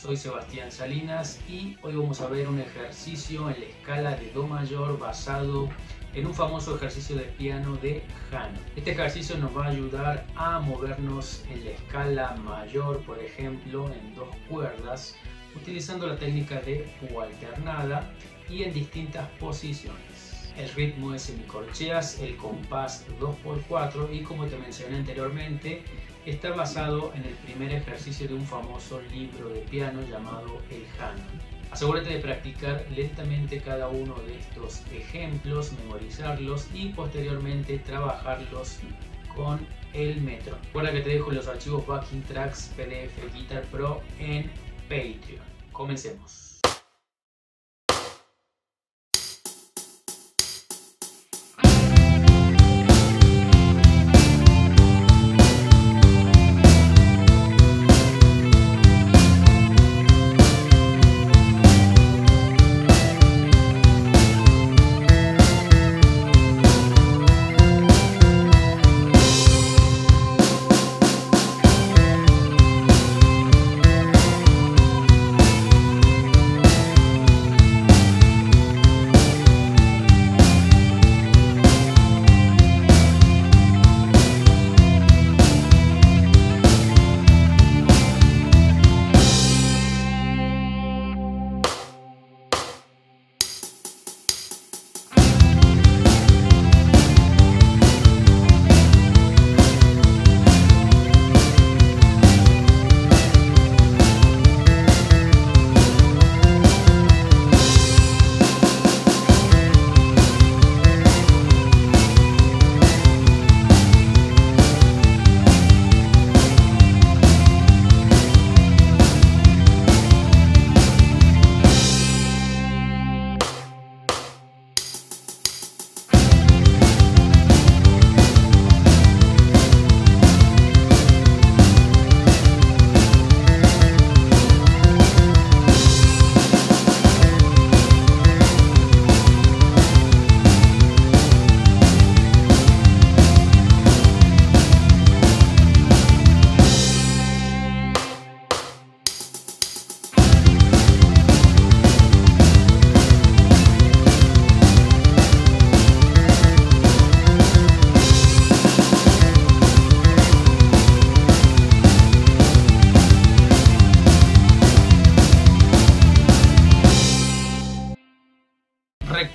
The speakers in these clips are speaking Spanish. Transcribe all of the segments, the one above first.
Soy Sebastián Salinas y hoy vamos a ver un ejercicio en la escala de Do mayor basado en un famoso ejercicio de piano de Hahn. Este ejercicio nos va a ayudar a movernos en la escala mayor, por ejemplo, en dos cuerdas, utilizando la técnica de U alternada y en distintas posiciones. El ritmo es semicorcheas, el compás 2x4 y como te mencioné anteriormente, está basado en el primer ejercicio de un famoso libro de piano llamado El Hanon. Asegúrate de practicar lentamente cada uno de estos ejemplos, memorizarlos y posteriormente trabajarlos con el metro. Recuerda que te dejo los archivos backing tracks PDF Guitar Pro en Patreon. Comencemos.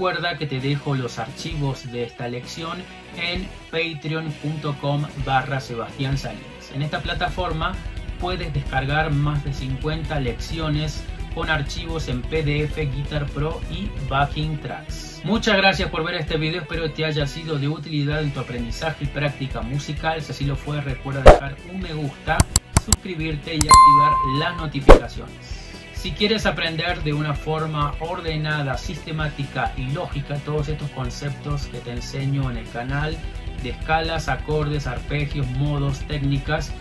Recuerda que te dejo los archivos de esta lección en patreon.com barra Sebastián Salinas. En esta plataforma puedes descargar más de 50 lecciones con archivos en PDF, Guitar Pro y Backing Tracks. Muchas gracias por ver este video, espero te haya sido de utilidad en tu aprendizaje y práctica musical. Si así lo fue, recuerda dejar un me gusta, suscribirte y activar las notificaciones. Si quieres aprender de una forma ordenada, sistemática y lógica todos estos conceptos que te enseño en el canal de escalas, acordes, arpegios, modos, técnicas,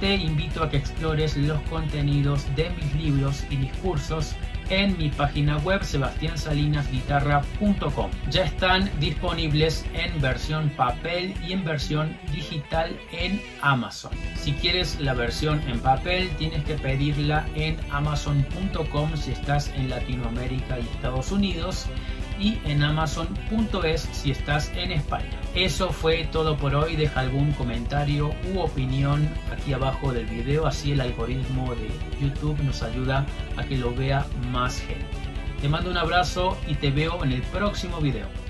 te invito a que explores los contenidos de mis libros y discursos en mi página web sebastiansalinasguitarra.com. Ya están disponibles en versión papel y en versión digital en Amazon. Si quieres la versión en papel, tienes que pedirla en amazon.com si estás en Latinoamérica y Estados Unidos y en amazon.es si estás en España. Eso fue todo por hoy. Deja algún comentario u opinión aquí abajo del video, así el algoritmo de YouTube nos ayuda a que lo vea más gente. Te mando un abrazo y te veo en el próximo video.